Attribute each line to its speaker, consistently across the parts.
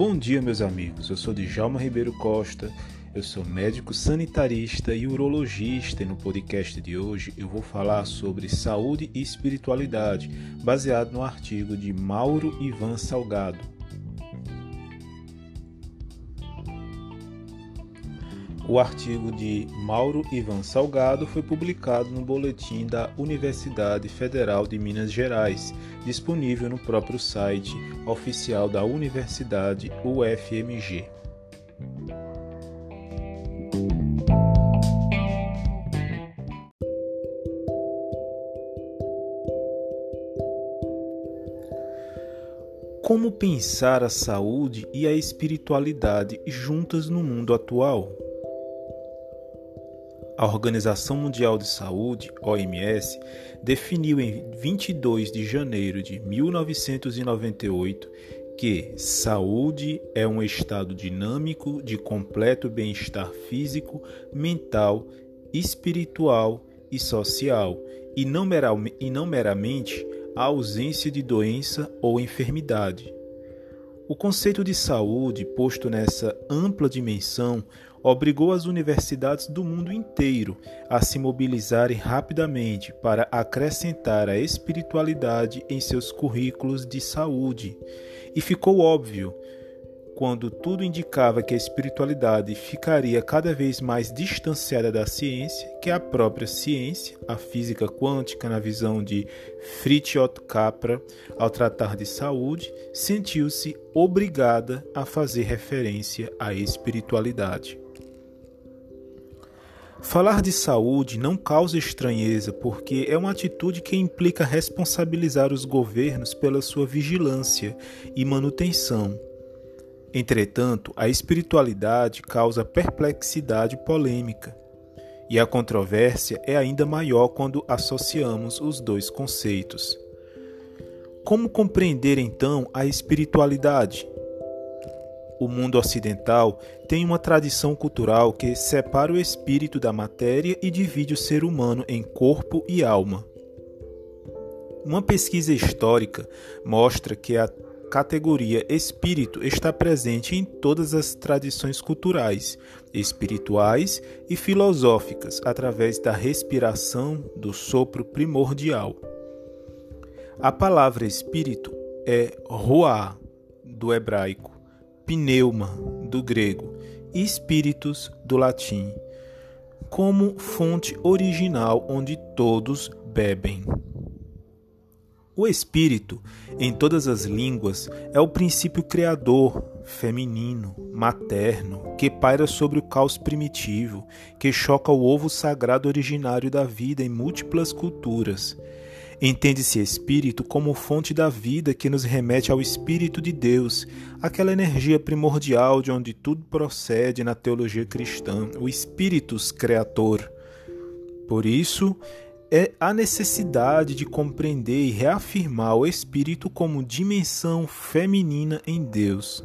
Speaker 1: Bom dia, meus amigos. Eu sou Djalma Ribeiro Costa. Eu sou médico sanitarista e urologista e no podcast de hoje eu vou falar sobre saúde e espiritualidade, baseado no artigo de Mauro Ivan Salgado. O artigo de Mauro Ivan Salgado foi publicado no boletim da Universidade Federal de Minas Gerais, disponível no próprio site oficial da Universidade UFMG. Como pensar a saúde e a espiritualidade juntas no mundo atual? A Organização Mundial de Saúde, OMS, definiu em 22 de janeiro de 1998 que saúde é um estado dinâmico de completo bem-estar físico, mental, espiritual e social, e não, meramente a ausência de doença ou enfermidade. O conceito de saúde, posto nessa ampla dimensão, obrigou as universidades do mundo inteiro a se mobilizarem rapidamente para acrescentar a espiritualidade em seus currículos de saúde. E ficou óbvio, quando tudo indicava que a espiritualidade ficaria cada vez mais distanciada da ciência, que a própria ciência, a física quântica, na visão de Fritjof Capra, ao tratar de saúde, sentiu-se obrigada a fazer referência à espiritualidade. Falar de saúde não causa estranheza, porque é uma atitude que implica responsabilizar os governos pela sua vigilância e manutenção. Entretanto, a espiritualidade causa perplexidade polêmica, e a controvérsia é ainda maior quando associamos os dois conceitos. Como compreender então a espiritualidade? O mundo ocidental tem uma tradição cultural que separa o espírito da matéria e divide o ser humano em corpo e alma. Uma pesquisa histórica mostra que a categoria espírito está presente em todas as tradições culturais, espirituais e filosóficas através da respiração do sopro primordial. A palavra espírito é ruá, do hebraico, pneuma, do grego, e espíritos, do latim, como fonte original onde todos bebem. O espírito, em todas as línguas, é o princípio criador, feminino, materno, que paira sobre o caos primitivo, que choca o ovo sagrado originário da vida em múltiplas culturas Entende-se espírito como fonte da vida que nos remete ao Espírito de Deus, aquela energia primordial de onde tudo procede na teologia cristã, o Espíritus Creator. Por isso, é a necessidade de compreender e reafirmar o espírito como dimensão feminina em Deus.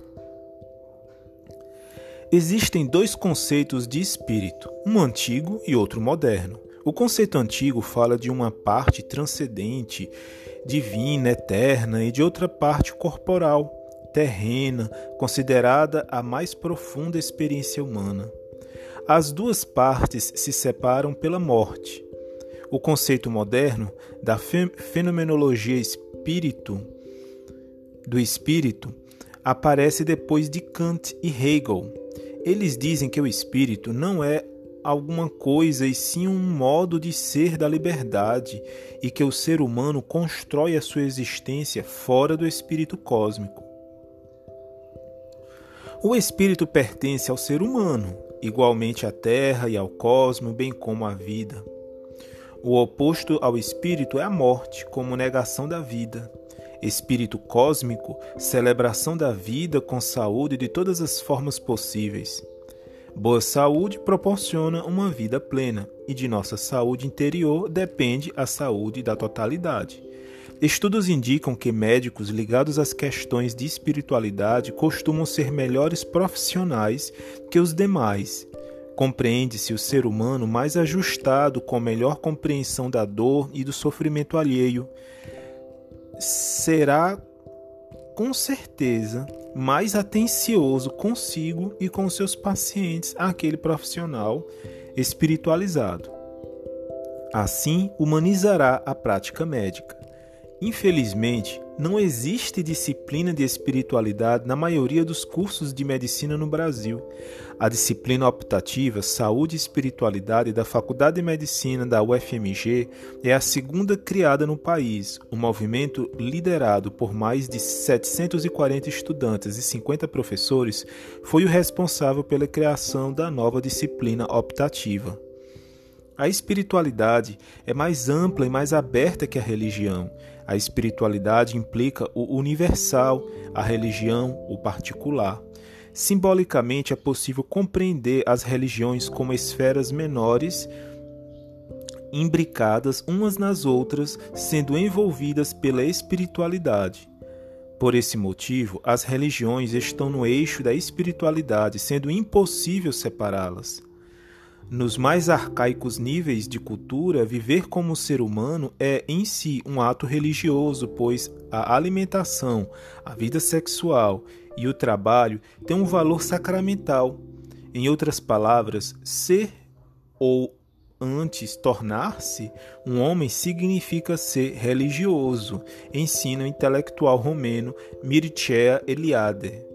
Speaker 1: Existem dois conceitos de espírito, um antigo e outro moderno. O conceito antigo fala de uma parte transcendente, divina, eterna, e de outra parte corporal, terrena, considerada a mais profunda experiência humana. As duas partes se separam pela morte. O conceito moderno da fenomenologia espírito do espírito aparece depois de Kant e Hegel. Eles dizem que o espírito não é alguma coisa e sim um modo de ser da liberdade e que o ser humano constrói a sua existência fora do espírito cósmico. O espírito pertence ao ser humano, igualmente à terra e ao cosmo, bem como à vida. O oposto ao espírito é a morte, como negação da vida. Espírito cósmico, celebração da vida com saúde de todas as formas possíveis. Boa saúde proporciona uma vida plena, e de nossa saúde interior depende a saúde da totalidade. Estudos indicam que médicos ligados às questões de espiritualidade costumam ser melhores profissionais que os demais. Compreende-se o ser humano mais ajustado com melhor compreensão da dor e do sofrimento alheio. Será com certeza mais atencioso consigo e com seus pacientes aquele profissional espiritualizado. Assim, humanizará a prática médica. Infelizmente, não existe disciplina de espiritualidade na maioria dos cursos de medicina no Brasil. A disciplina optativa Saúde e Espiritualidade da Faculdade de Medicina da UFMG é a segunda criada no país. O movimento, liderado por mais de 740 estudantes e 50 professores, foi o responsável pela criação da nova disciplina optativa. A espiritualidade é mais ampla e mais aberta que a religião. A espiritualidade implica o universal, a religião, o particular. Simbolicamente, é possível compreender as religiões como esferas menores, imbricadas umas nas outras, sendo envolvidas pela espiritualidade. Por esse motivo, as religiões estão no eixo da espiritualidade, sendo impossível separá-las. Nos mais arcaicos níveis de cultura, viver como ser humano é em si um ato religioso, pois a alimentação, a vida sexual e o trabalho têm um valor sacramental. Em outras palavras, ser ou antes tornar-se um homem significa ser religioso, ensina o intelectual romeno Mircea Eliade.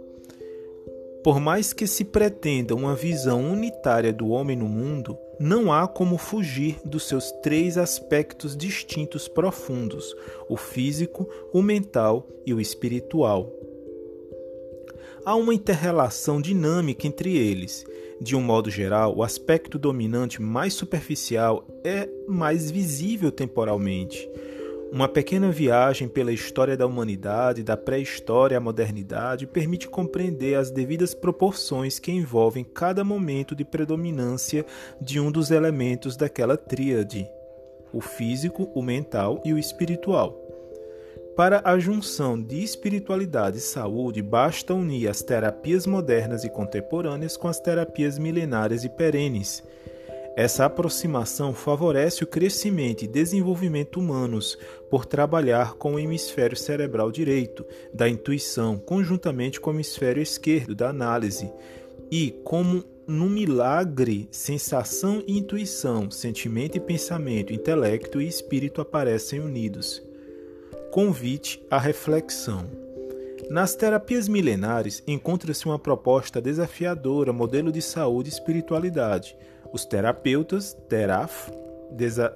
Speaker 1: Por mais que se pretenda uma visão unitária do homem no mundo, não há como fugir dos seus três aspectos distintos profundos: o físico, o mental e o espiritual. Há uma interrelação dinâmica entre eles. De um modo geral, o aspecto dominante mais superficial é mais visível temporalmente uma pequena viagem pela história da humanidade, da pré-história à modernidade, permite compreender as devidas proporções que envolvem cada momento de predominância de um dos elementos daquela tríade: o físico, o mental e o espiritual. Para a junção de espiritualidade e saúde, basta unir as terapias modernas e contemporâneas com as terapias milenares e perenes essa aproximação favorece o crescimento e desenvolvimento humanos por trabalhar com o hemisfério cerebral direito, da intuição, conjuntamente com o hemisfério esquerdo, da análise. E, como no milagre, sensação e intuição, sentimento e pensamento, intelecto e espírito aparecem unidos. Convite à reflexão. Nas terapias milenares encontra-se uma proposta desafiadora, modelo de saúde e espiritualidade os terapeutas, teraf,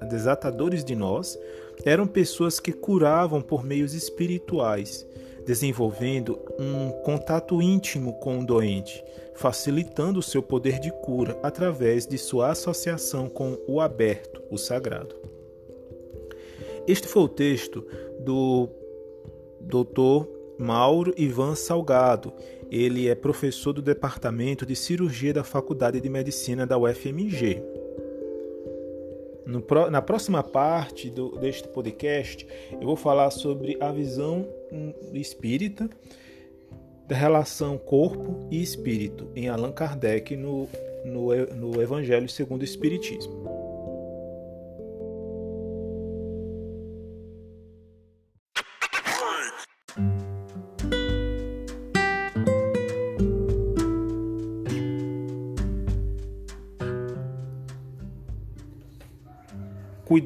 Speaker 1: desatadores de nós, eram pessoas que curavam por meios espirituais, desenvolvendo um contato íntimo com o doente, facilitando o seu poder de cura através de sua associação com o aberto, o sagrado. Este foi o texto do Dr. Mauro Ivan Salgado, ele é professor do Departamento de Cirurgia da Faculdade de Medicina da UFMG. No, na próxima parte do, deste podcast, eu vou falar sobre a visão hum, espírita da relação corpo e espírito em Allan Kardec no, no, no Evangelho segundo o Espiritismo.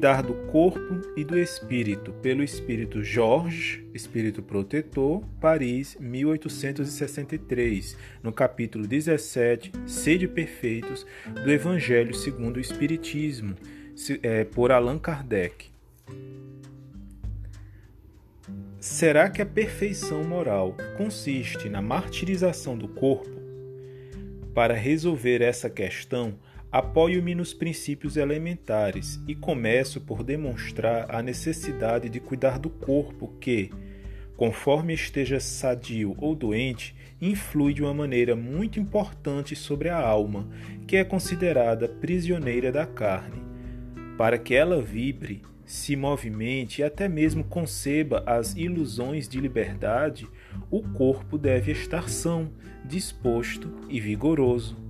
Speaker 1: Cuidar do corpo e do espírito, pelo espírito Jorge, espírito protetor, Paris, 1863, no capítulo 17, Sede Perfeitos, do Evangelho segundo o Espiritismo, é, por Allan Kardec. Será que a perfeição moral consiste na martirização do corpo? Para resolver essa questão, Apoio-me nos princípios elementares e começo por demonstrar a necessidade de cuidar do corpo que, conforme esteja sadio ou doente, influi de uma maneira muito importante sobre a alma, que é considerada prisioneira da carne. Para que ela vibre, se movimente e até mesmo conceba as ilusões de liberdade, o corpo deve estar são, disposto e vigoroso.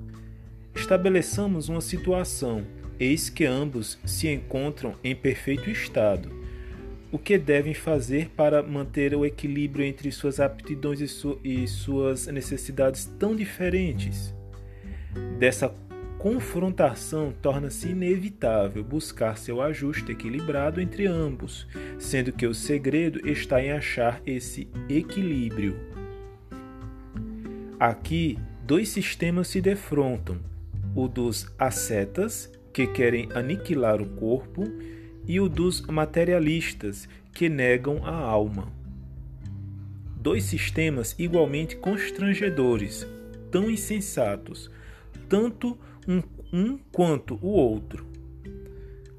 Speaker 1: Estabeleçamos uma situação, eis que ambos se encontram em perfeito estado. o que devem fazer para manter o equilíbrio entre suas aptidões e, su e suas necessidades tão diferentes. Dessa confrontação torna-se inevitável buscar seu ajuste equilibrado entre ambos, sendo que o segredo está em achar esse equilíbrio. Aqui, dois sistemas se defrontam: o dos ascetas, que querem aniquilar o corpo, e o dos materialistas, que negam a alma. Dois sistemas igualmente constrangedores, tão insensatos, tanto um, um quanto o outro.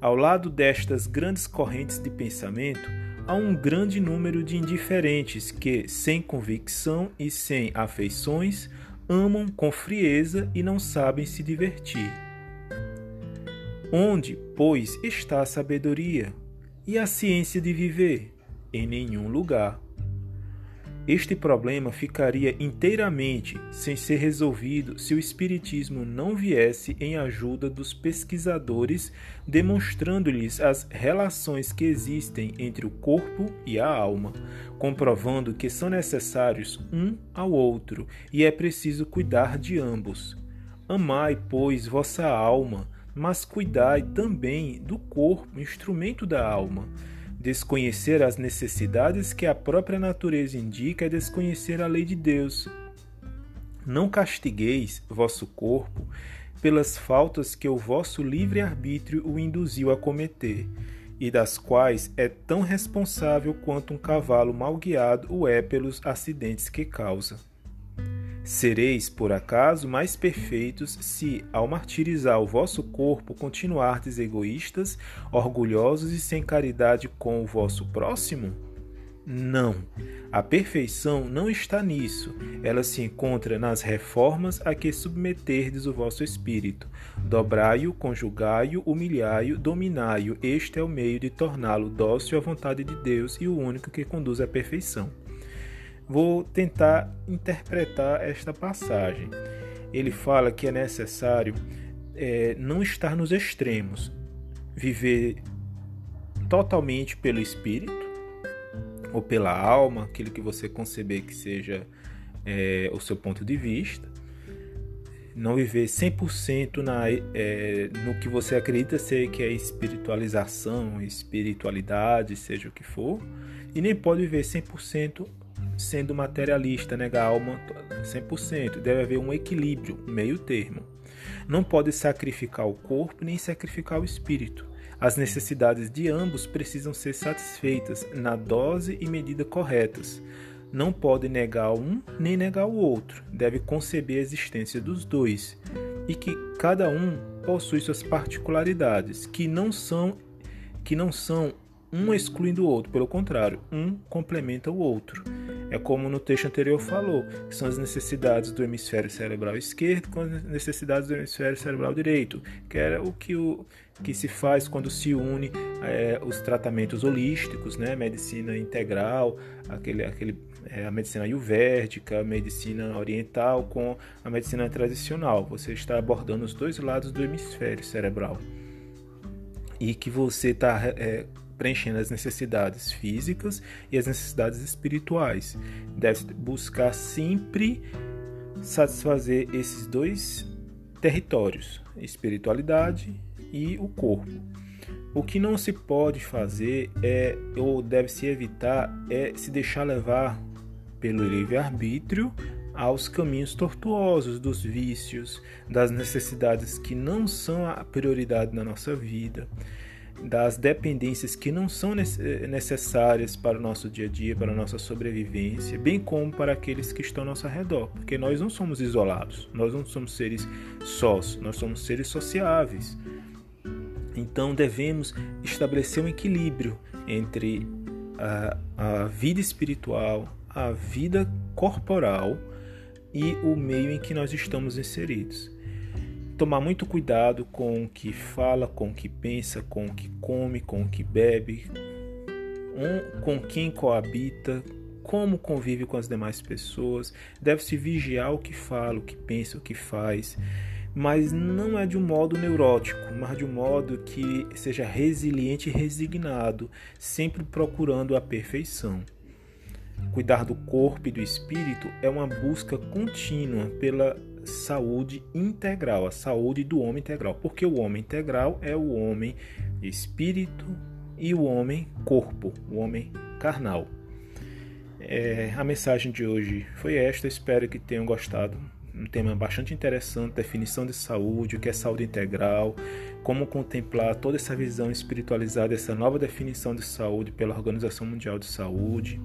Speaker 1: Ao lado destas grandes correntes de pensamento, há um grande número de indiferentes que, sem convicção e sem afeições, amam com frieza e não sabem se divertir. Onde, pois, está a sabedoria e a ciência de viver? Em nenhum lugar. Este problema ficaria inteiramente sem ser resolvido se o Espiritismo não viesse em ajuda dos pesquisadores, demonstrando-lhes as relações que existem entre o corpo e a alma, comprovando que são necessários um ao outro e é preciso cuidar de ambos. Amai, pois, vossa alma mas cuidai também do corpo, instrumento da alma. Desconhecer as necessidades que a própria natureza indica é desconhecer a lei de Deus. Não castigueis vosso corpo pelas faltas que o vosso livre-arbítrio o induziu a cometer, e das quais é tão responsável quanto um cavalo mal guiado o é pelos acidentes que causa. Sereis, por acaso, mais perfeitos se, ao martirizar o vosso corpo, continuardes egoístas, orgulhosos e sem caridade com o vosso próximo? Não. A perfeição não está nisso. Ela se encontra nas reformas a que submeterdes o vosso espírito. Dobrai-o, conjugai-o, humilhai-o, dominai-o. Este é o meio de torná-lo dócil à vontade de Deus e o único que conduz à perfeição. Vou tentar interpretar esta passagem. Ele fala que é necessário é, não estar nos extremos, viver totalmente pelo espírito ou pela alma, aquilo que você conceber que seja é, o seu ponto de vista, não viver 100% na, é, no que você acredita ser que é espiritualização, espiritualidade, seja o que for, e nem pode viver 100% sendo materialista, negar a alma 100%. Deve haver um equilíbrio, meio termo. Não pode sacrificar o corpo nem sacrificar o espírito. As necessidades de ambos precisam ser satisfeitas na dose e medida corretas. Não pode negar um nem negar o outro. Deve conceber a existência dos dois e que cada um possui suas particularidades, que não são que não são um excluindo o outro, pelo contrário, um complementa o outro. É como no texto anterior falou, são as necessidades do hemisfério cerebral esquerdo com as necessidades do hemisfério cerebral direito, que era o que, o, que se faz quando se une é, os tratamentos holísticos, né? medicina integral, aquele, aquele, é, a medicina ayurvédica, a medicina oriental com a medicina tradicional. Você está abordando os dois lados do hemisfério cerebral e que você está é, preenchendo as necessidades físicas e as necessidades espirituais. Deve buscar sempre satisfazer esses dois territórios, espiritualidade e o corpo. O que não se pode fazer é ou deve se evitar é se deixar levar pelo livre-arbítrio aos caminhos tortuosos dos vícios, das necessidades que não são a prioridade na nossa vida das dependências que não são necessárias para o nosso dia a dia, para a nossa sobrevivência, bem como para aqueles que estão ao nosso redor, porque nós não somos isolados, nós não somos seres sós, nós somos seres sociáveis. Então devemos estabelecer um equilíbrio entre a, a vida espiritual, a vida corporal e o meio em que nós estamos inseridos tomar muito cuidado com o que fala, com o que pensa, com o que come, com o que bebe, com quem coabita, como convive com as demais pessoas. Deve-se vigiar o que fala, o que pensa, o que faz. mas não é de um modo neurótico, mas de um modo que seja resiliente e resignado, sempre procurando a perfeição. Cuidar do corpo e do espírito é uma busca contínua pela saúde integral, a saúde do homem integral, porque o homem integral é o homem espírito e o homem corpo, o homem carnal. É, a mensagem de hoje foi esta, espero que tenham gostado. Um tema bastante interessante, definição de saúde, o que é saúde integral, como contemplar toda essa visão espiritualizada, essa nova definição de saúde pela Organização Mundial de Saúde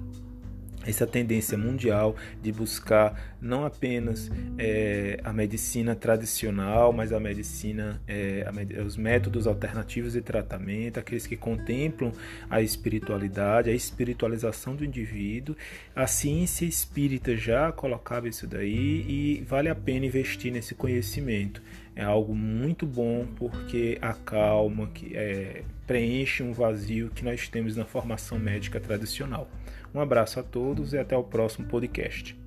Speaker 1: essa tendência mundial de buscar não apenas é, a medicina tradicional, mas a medicina, é, a, os métodos alternativos de tratamento, aqueles que contemplam a espiritualidade, a espiritualização do indivíduo. A ciência espírita já colocava isso daí e vale a pena investir nesse conhecimento. É algo muito bom porque acalma, que é, preenche um vazio que nós temos na formação médica tradicional. Um abraço a todos e até o próximo podcast.